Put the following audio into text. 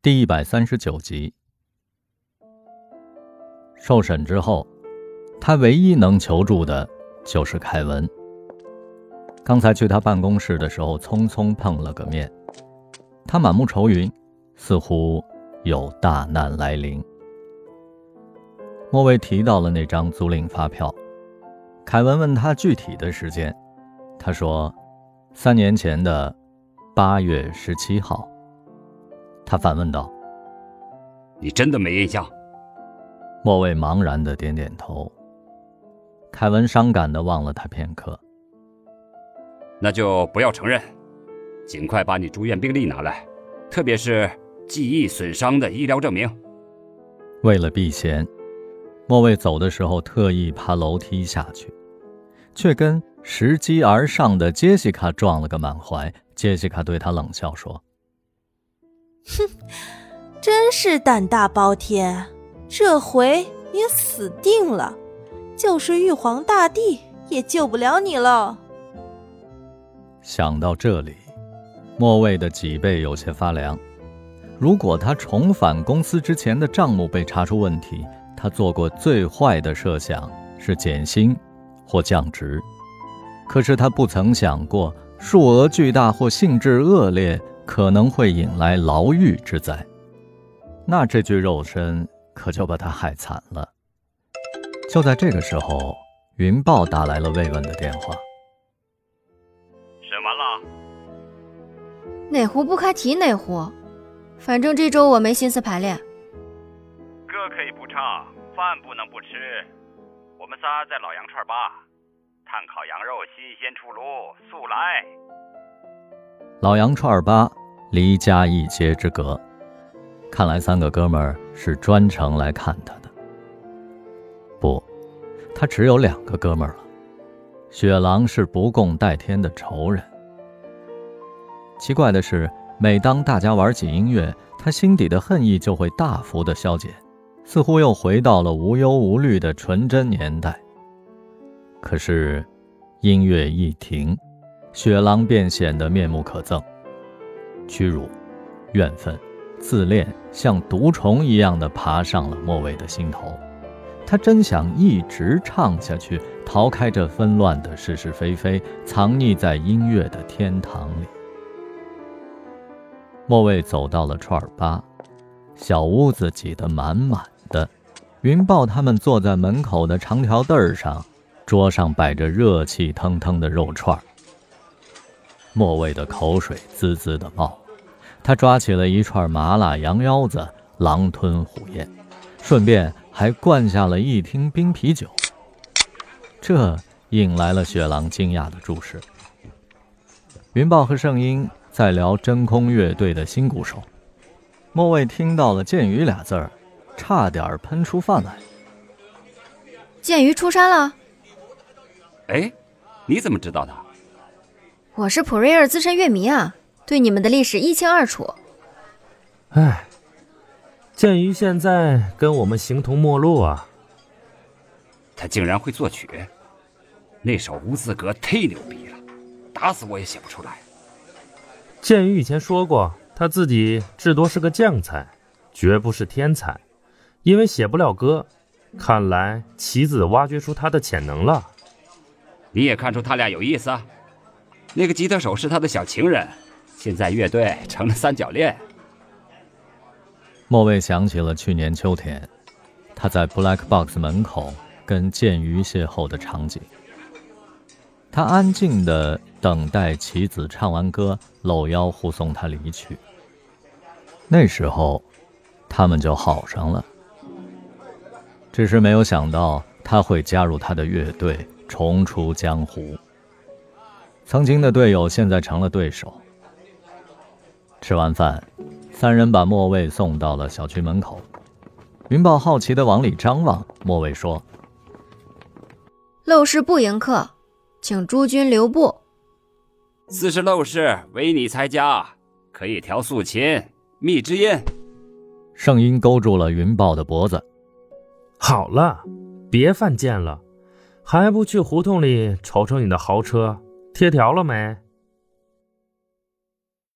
第一百三十九集。受审之后，他唯一能求助的就是凯文。刚才去他办公室的时候，匆匆碰了个面，他满目愁云，似乎有大难来临。莫卫提到了那张租赁发票，凯文问他具体的时间，他说：“三年前的八月十七号。”他反问道：“你真的没印象？”莫卫茫然的点点头。凯文伤感的望了他片刻：“那就不要承认，尽快把你住院病历拿来，特别是记忆损伤的医疗证明。”为了避嫌，莫卫走的时候特意爬楼梯下去，却跟拾级而上的杰西卡撞了个满怀。杰西卡对他冷笑说。哼，真是胆大包天，这回你死定了，就是玉皇大帝也救不了你了。想到这里，莫卫的脊背有些发凉。如果他重返公司之前的账目被查出问题，他做过最坏的设想是减薪或降职，可是他不曾想过数额巨大或性质恶劣。可能会引来牢狱之灾，那这具肉身可就把他害惨了。就在这个时候，云豹打来了慰问的电话。审完了，哪壶不开提哪壶，反正这周我没心思排练。歌可以不唱，饭不能不吃。我们仨在老羊串吧，炭烤羊肉新鲜出炉，速来。老羊串吧离家一街之隔，看来三个哥们儿是专程来看他的。不，他只有两个哥们儿了。雪狼是不共戴天的仇人。奇怪的是，每当大家玩起音乐，他心底的恨意就会大幅的消减，似乎又回到了无忧无虑的纯真年代。可是，音乐一停。雪狼便显得面目可憎，屈辱、怨愤、自恋像毒虫一样的爬上了莫伟的心头。他真想一直唱下去，逃开这纷乱的是是非非，藏匿在音乐的天堂里。莫伟走到了串儿吧，小屋子挤得满满的。云豹他们坐在门口的长条凳上，桌上摆着热气腾腾的肉串儿。莫卫的口水滋滋的冒，他抓起了一串麻辣羊腰子，狼吞虎咽，顺便还灌下了一听冰啤酒。这引来了雪狼惊讶的注视。云豹和圣婴在聊真空乐队的新鼓手，莫卫听到了“剑鱼”俩字儿，差点喷出饭来。剑鱼出山了？哎，你怎么知道的？我是普瑞尔资深乐迷啊，对你们的历史一清二楚。唉，鉴于现在跟我们形同陌路啊。他竟然会作曲，那首无字歌忒牛逼了，打死我也写不出来。鉴于以前说过，他自己至多是个将才，绝不是天才，因为写不了歌。看来棋子挖掘出他的潜能了。你也看出他俩有意思。那个吉他手是他的小情人，现在乐队成了三角恋。莫卫想起了去年秋天，他在 Black Box 门口跟剑鱼邂逅的场景。他安静的等待棋子唱完歌，搂腰护送他离去。那时候，他们就好上了。只是没有想到他会加入他的乐队，重出江湖。曾经的队友，现在成了对手。吃完饭，三人把莫卫送到了小区门口。云豹好奇的往里张望。莫卫说：“陋室不迎客，请诸君留步。”自是陋室，唯你才佳，可以调素琴、觅之音。圣音勾住了云豹的脖子。好了，别犯贱了，还不去胡同里瞅瞅你的豪车？贴条了没？